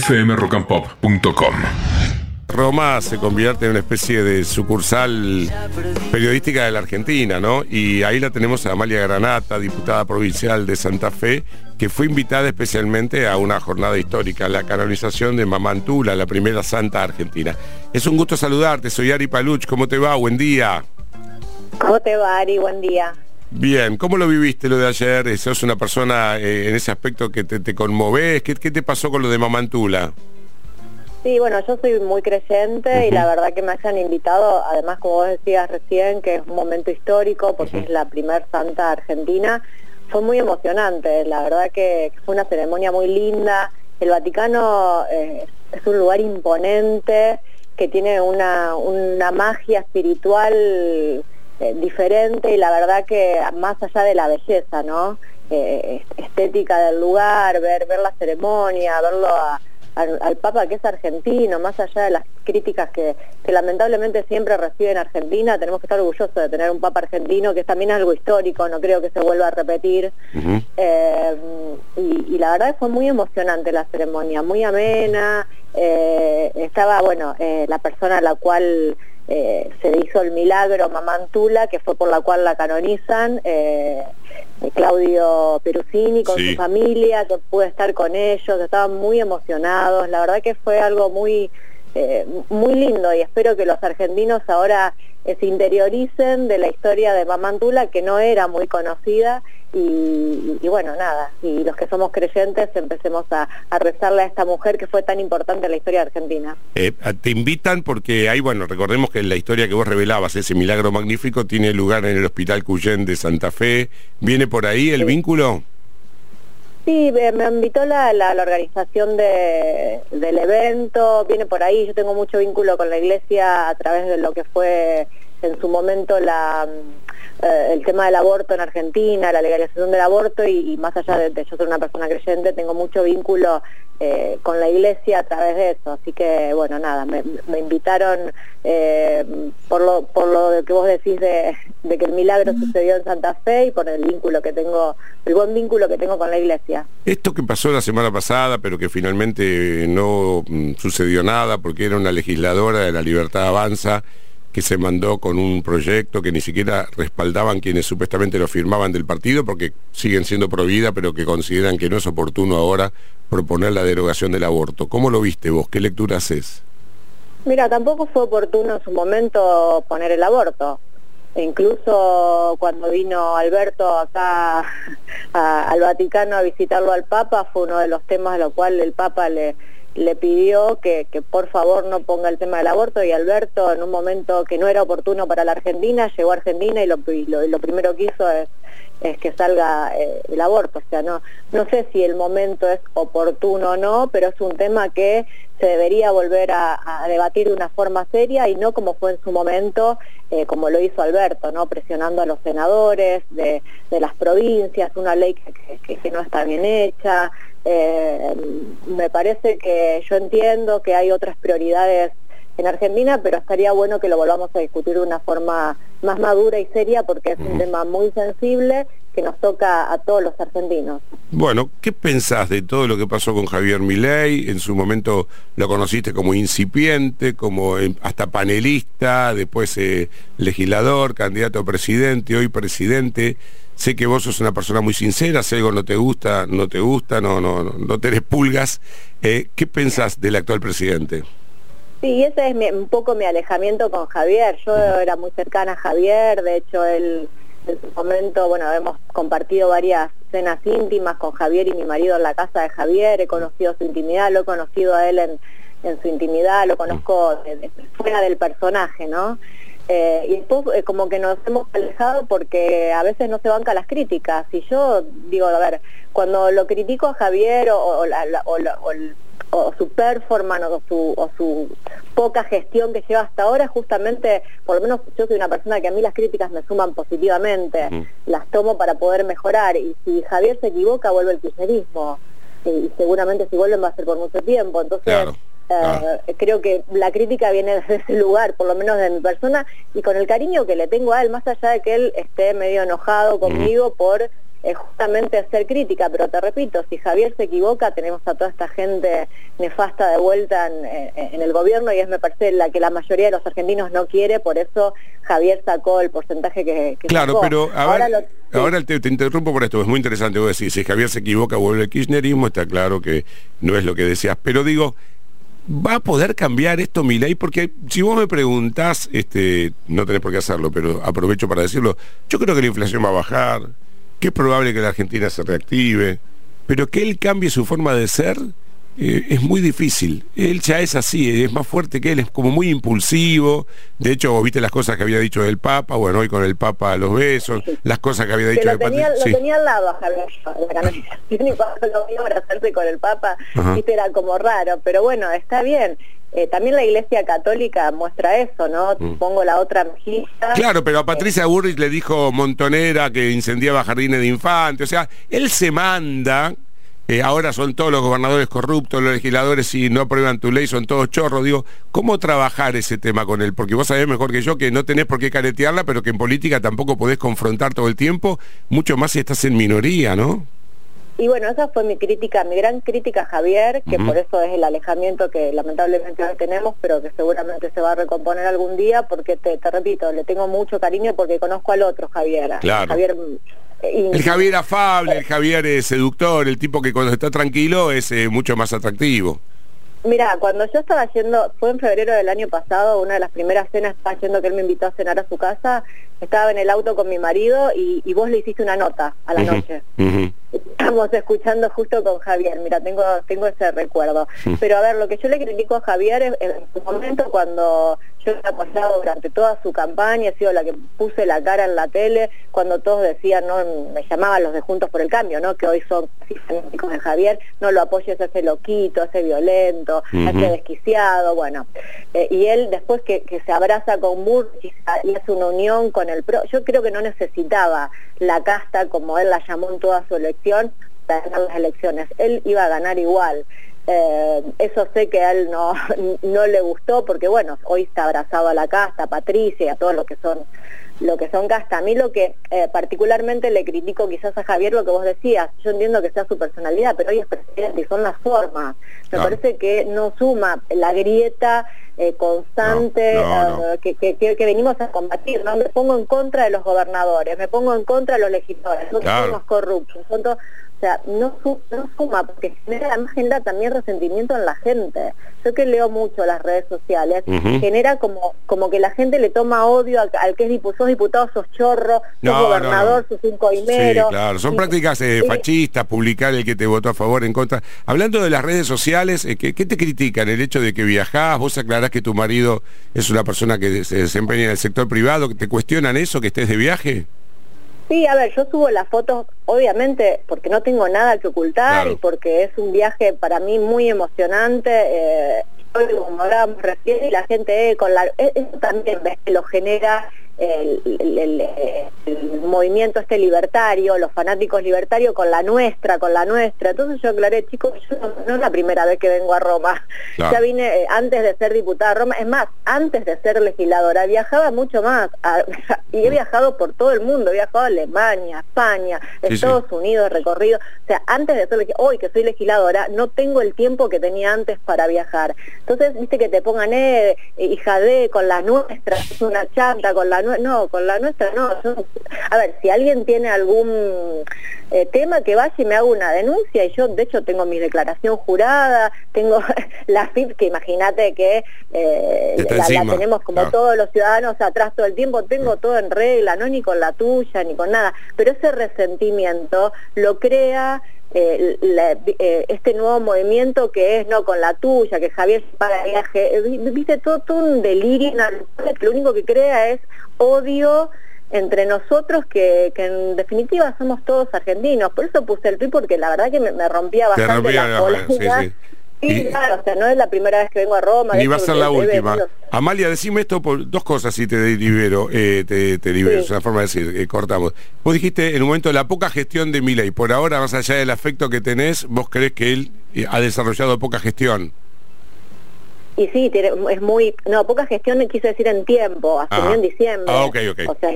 fmrockandpop.com. Roma se convierte en una especie de sucursal periodística de la Argentina, ¿no? Y ahí la tenemos a Amalia Granata, diputada provincial de Santa Fe, que fue invitada especialmente a una jornada histórica, la canonización de Mamantula, la primera santa argentina. Es un gusto saludarte, soy Ari Paluch, ¿cómo te va? Buen día. ¿Cómo te va, Ari? Buen día. Bien, ¿cómo lo viviste lo de ayer? ¿Sos una persona eh, en ese aspecto que te, te conmoves? ¿Qué, ¿Qué, te pasó con lo de Mamantula? Sí, bueno, yo soy muy creyente y la verdad que me hayan invitado, además como vos decías recién, que es un momento histórico porque es la primer santa argentina, fue muy emocionante, la verdad que, fue una ceremonia muy linda, el Vaticano eh, es un lugar imponente, que tiene una, una magia espiritual eh, diferente y la verdad que más allá de la belleza, ¿no? Eh, estética del lugar, ver, ver la ceremonia, verlo al, Papa que es argentino, más allá de las críticas que, lamentablemente siempre recibe en Argentina, tenemos que estar orgullosos de tener un Papa argentino, que es también algo histórico, no creo que se vuelva a repetir. Eh, y, la verdad fue muy emocionante la ceremonia, muy amena, estaba, bueno, la persona a la cual eh, se hizo el milagro Mamantula, que fue por la cual la canonizan, eh, Claudio Perusini con su familia, que pude estar con ellos, estaban muy emocionados, la verdad que fue algo muy, eh, muy lindo y espero que los argentinos ahora se interioricen de la historia de Mamantula, que no era muy conocida y, bueno, nada, y los que somos creyentes empecemos a, rezarle a esta mujer que fue tan importante en la historia de Argentina. Eh, te invitan porque hay, bueno, recordemos que la historia que vos revelabas, ese milagro magnífico, tiene lugar en el Hospital Cuyén de Santa Fe. ¿Viene por ahí el vínculo? Sí, me invitó la, la, organización del evento, viene por ahí, yo tengo mucho vínculo con la iglesia a través de lo que fue en su momento la eh, el tema del aborto en Argentina, la legalización del aborto y, más allá de, yo ser una persona creyente, tengo mucho vínculo eh, con la iglesia a través de eso. Así que, bueno, nada, me, invitaron eh, por, lo, por lo que vos decís de, que el milagro sucedió en Santa Fe y por el vínculo que tengo, el buen vínculo que tengo con la iglesia. Esto que pasó la semana pasada, pero que finalmente no mm, sucedió nada porque era una legisladora de la Libertad Avanza, que se mandó con un proyecto que ni siquiera respaldaban quienes supuestamente lo firmaban del partido porque siguen siendo pro vida, pero que consideran que no es oportuno ahora proponer la derogación del aborto. ¿Cómo lo viste vos? ¿Qué lectura haces? Mira, tampoco fue oportuno en su momento poner el aborto. Incluso cuando vino Alberto acá al Vaticano a visitarlo al Papa, fue uno de los temas a los cuales el Papa le, le pidió que, por favor no ponga el tema del aborto y Alberto en un momento que no era oportuno para la Argentina, llegó a Argentina y lo, lo, primero que hizo es, que salga eh, el aborto. O sea, no, no sé si el momento es oportuno o no, pero es un tema que se debería volver a, debatir de una forma seria y no como fue en su momento, eh, como lo hizo Alberto, ¿no? presionando a los senadores de, las provincias, una ley que no está bien hecha. Eh, me parece que yo entiendo que hay otras prioridades en Argentina, pero estaría bueno que lo volvamos a discutir de una forma más madura y seria porque es un tema muy sensible que nos toca a todos los argentinos. Bueno, ¿qué pensás de todo lo que pasó con Javier Milei? En su momento lo conociste como incipiente, como eh, hasta panelista, después eh, legislador, candidato a presidente, hoy presidente. Sé que vos sos una persona muy sincera, si algo no te gusta, no te gusta, no, no, no tenés pulgas. Eh, ¿Qué pensás del actual presidente? Sí, ese es un poco mi alejamiento con Javier. Yo era muy cercana a Javier, de hecho él en su momento, bueno, hemos compartido varias cenas íntimas con Javier y mi marido en la casa de Javier, he conocido su intimidad, lo he conocido a él en, su intimidad, lo conozco fuera del personaje, ¿no? Eh, y después eh, como que nos hemos alejado porque a veces no se banca las críticas. Y yo digo, a ver, cuando lo critico a Javier o, su performance o su, o su poca gestión que lleva hasta ahora, justamente, por lo menos yo soy una persona que a mí las críticas me suman positivamente, las tomo para poder mejorar. Y si Javier se equivoca, vuelve el kirchnerismo. Y, seguramente si vuelven va a ser por mucho tiempo. Entonces... Eh, creo que la crítica viene desde ese lugar, por lo menos de mi persona, y con el cariño que le tengo a él, más allá de que él esté medio enojado conmigo por es justamente ser crítica, pero te repito, si Javier se equivoca, tenemos a toda esta gente nefasta de vuelta en, el gobierno y es me parece la que la mayoría de los argentinos no quiere, por eso Javier sacó el porcentaje que, Claro, pero ahora, ahora te, interrumpo por esto, es muy interesante vos decís, si Javier se equivoca vuelve el kirchnerismo, está claro que no es lo que decías, pero digo, ¿Va a poder cambiar esto mi ley? Porque si vos me preguntás, este, no tenés por qué hacerlo, pero aprovecho para decirlo, yo creo que la inflación va a bajar, que es probable que la Argentina se reactive, pero que él cambie su forma de ser eh, es muy difícil. Él ya es así, es más fuerte que él, es como muy impulsivo. De hecho, viste las cosas que había dicho del Papa, bueno, hoy con el Papa los besos, las cosas que había dicho del Papa. Lo tenía al lado a Javier, y cuando lo vio abrazarse con el Papa, viste, era como raro, pero bueno, está bien. Eh, también la Iglesia Católica muestra eso, ¿no? Mm. Pongo la otra mejilla. Claro, pero a Patricia Burrich le dijo Montonera que incendiaba jardines de infantes. O sea, él se manda. Eh, ahora son todos los gobernadores corruptos, los legisladores, si no aprueban tu ley, son todos chorros. Digo, ¿cómo trabajar ese tema con él? Porque vos sabés mejor que yo que no tenés por qué caretearla, pero que en política tampoco podés confrontar todo el tiempo, mucho más si estás en minoría, ¿no? Y bueno, esa fue mi crítica, mi gran crítica a Javier, que por eso es el alejamiento que lamentablemente hoy tenemos, pero que seguramente se va a recomponer algún día, porque te, repito, le tengo mucho cariño porque conozco al otro Javier. Javier eh, el Javier afable, el Javier es seductor, el tipo que cuando está tranquilo es eh, mucho más atractivo. Mira, cuando yo estaba yendo, fue en febrero del año pasado, una de las primeras cenas, estaba yendo que él me invitó a cenar a su casa, estaba en el auto con mi marido y, vos le hiciste una nota a la noche. Estamos escuchando justo con Javier, mira, tengo, tengo ese recuerdo. Pero a ver, lo que yo le critico a Javier es en su momento cuando yo he apoyado durante toda su campaña, he sido la que puse la cara en la tele, cuando todos decían, no, me llamaban los de Juntos por el Cambio, ¿no? Que hoy son fanáticos de Javier, no lo apoyes a ese loquito, a ese violento, a ese desquiciado, bueno. Eh, y él después que, se abraza con Burch y hace una unión con el PRO, yo creo que no necesitaba la casta, como él la llamó en toda su elección, ganar las elecciones. Él iba a ganar igual. Eh, eso sé que a él no, no le gustó porque bueno, hoy está abrazado a la casta, a Patricia y a todos los que son lo que son casta. A mí lo que eh, particularmente le critico quizás a Javier lo que vos decías, yo entiendo que sea su personalidad, pero hoy es presidente y son las formas. Me parece que no suma la grieta eh, constante que, que, venimos a combatir. ¿no? Me pongo en contra de los gobernadores, me pongo en contra de los legisladores, no somos corruptos, son todos sea, no, suma, porque genera, además genera también resentimiento en la gente. Yo que leo mucho las redes sociales, genera como, como que la gente le toma odio al, que es diputado, sos diputado, sos chorro, sos gobernador, sos un coimero. Sí, claro, son prácticas eh, fascistas, publicar el que te votó a favor, en contra. Hablando de las redes sociales, eh, ¿qué, te critican? ¿El hecho de que viajás? ¿Vos aclarás que tu marido es una persona que se desempeña en el sector privado? ¿Te cuestionan eso, que estés de viaje? Sí, a ver, yo subo las fotos, obviamente, porque no tengo nada que ocultar y porque es un viaje para mí muy emocionante. Eh, como hablábamos recién, y la gente eh, con la... E, eso también ves que lo genera el, movimiento este libertario, los fanáticos libertarios con la nuestra, con la nuestra. Entonces yo aclaré, chicos, yo no, es la primera vez que vengo a Roma. Ya vine eh, antes de ser diputada a Roma, es más, antes de ser legisladora, viajaba mucho más y he viajado por todo el mundo, he viajado a Alemania, España, Estados Unidos, recorrido. O sea, antes de ser hoy que soy legisladora, no tengo el tiempo que tenía antes para viajar. Entonces, viste que te pongan, eh, hija de, con la nuestra, es una chanta, con la no, con la nuestra no. a ver, si alguien tiene algún eh, tema que vaya y me haga una denuncia, y yo de hecho tengo mi declaración jurada, tengo la FIP que imagínate que eh, la, tenemos como todos los ciudadanos atrás todo el tiempo, tengo todo en regla, no ni con la tuya, ni con nada, pero ese resentimiento lo crea eh, este nuevo movimiento que es no con la tuya, que Javier se paga viaje, viste todo, todo un delirio, que lo único que crea es odio entre nosotros que, en definitiva somos todos argentinos. Por eso puse el tweet porque la verdad que me, rompía bastante la Sí, claro, o sea, no es la primera vez que vengo a Roma. Ni va a ser la última. Amalia, decime esto por dos cosas si te libero, eh, te, libero, es una forma de decir, eh, cortamos. Vos dijiste en un momento la poca gestión de y por ahora, más allá del afecto que tenés, vos crees que él eh, ha desarrollado poca gestión. Y sí, es muy, no, poca gestión quise decir en tiempo, asumió en diciembre. Ah, o sea,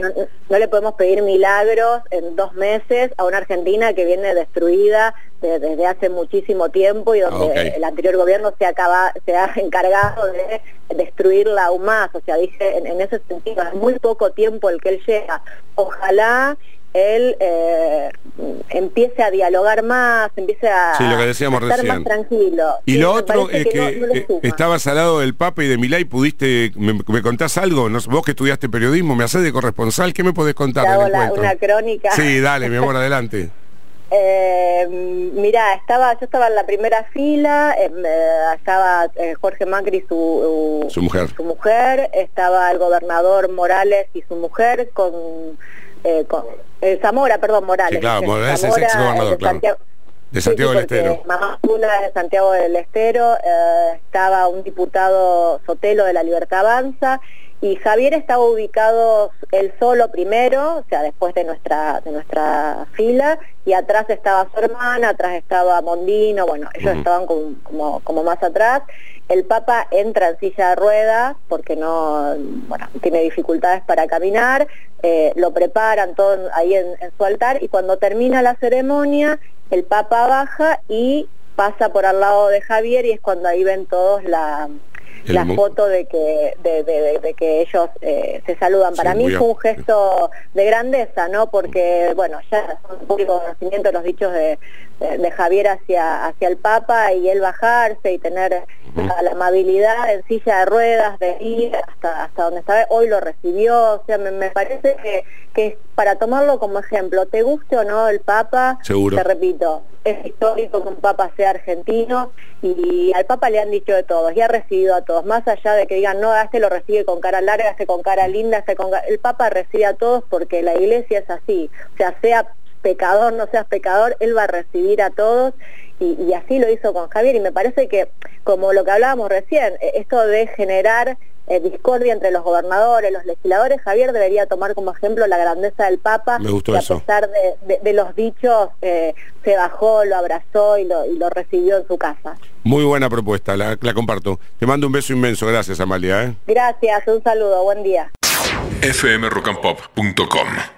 no, le podemos pedir milagros en dos meses a una Argentina que viene destruida desde hace muchísimo tiempo y donde el anterior gobierno se, acaba, se ha encargado de destruirla aún más. O sea, dije, en, en ese sentido, es muy poco tiempo el que él llega. Ojalá él eh, empiece a dialogar más, empiece a, estar más tranquilo. Y lo otro es que, eh, estabas al lado del Papa y de Milay, pudiste, me, contás algo, no, vos que estudiaste periodismo, me haces de corresponsal, ¿qué me podés contar? una crónica. Sí, dale, mi amor, adelante. Eh, mira, estaba, yo estaba en la primera fila, em, estaba Jorge Macri su, su mujer. su mujer, estaba el gobernador Morales y su mujer con eh, con, eh, Zamora, perdón, Morales. claro, Morales es ex gobernador, claro. de Santiago del Estero. Mamá de Santiago del Estero, eh, estaba un diputado Sotelo de la Libertad Avanza y Javier estaba ubicado él solo primero, o sea, después de nuestra, de nuestra fila, y atrás estaba su hermana, atrás estaba Mondino, bueno, ellos estaban como, como, más atrás. El Papa entra en silla de ruedas porque no, bueno, tiene dificultades para caminar, eh, lo preparan todo ahí en, su altar y cuando termina la ceremonia, el Papa baja y pasa por al lado de Javier y es cuando ahí ven todos la, la foto de que, de, que ellos eh, se saludan. Para mí fue un gesto de grandeza, ¿no? Porque, bueno, ya son público conocimiento los dichos de, Javier hacia, hacia el Papa y él bajarse y tener la, amabilidad en silla de ruedas de ir hasta, hasta donde estaba. Hoy lo recibió, o sea, me, parece que, que para tomarlo como ejemplo, te guste o no el Papa, Seguro. te repito, es histórico que un Papa sea argentino y al Papa le han dicho de todos y ha recibido a todos, más allá de que digan, no, este lo recibe con cara larga, este con cara linda, este con El Papa recibe a todos porque la iglesia es así, o sea, sea pecador, no seas pecador, él va a recibir a todos y, y así lo hizo con Javier. Y me parece que, como lo que hablábamos recién, e, esto de generar eh, discordia entre los gobernadores, los legisladores, Javier debería tomar como ejemplo la grandeza del Papa, Me gustó que a pesar de, los dichos eh, se bajó, lo abrazó y lo, recibió en su casa. Muy buena propuesta, la, comparto. Te mando un beso inmenso, gracias Amalia. ¿eh? Gracias, un saludo, buen día. fmrockandpop.com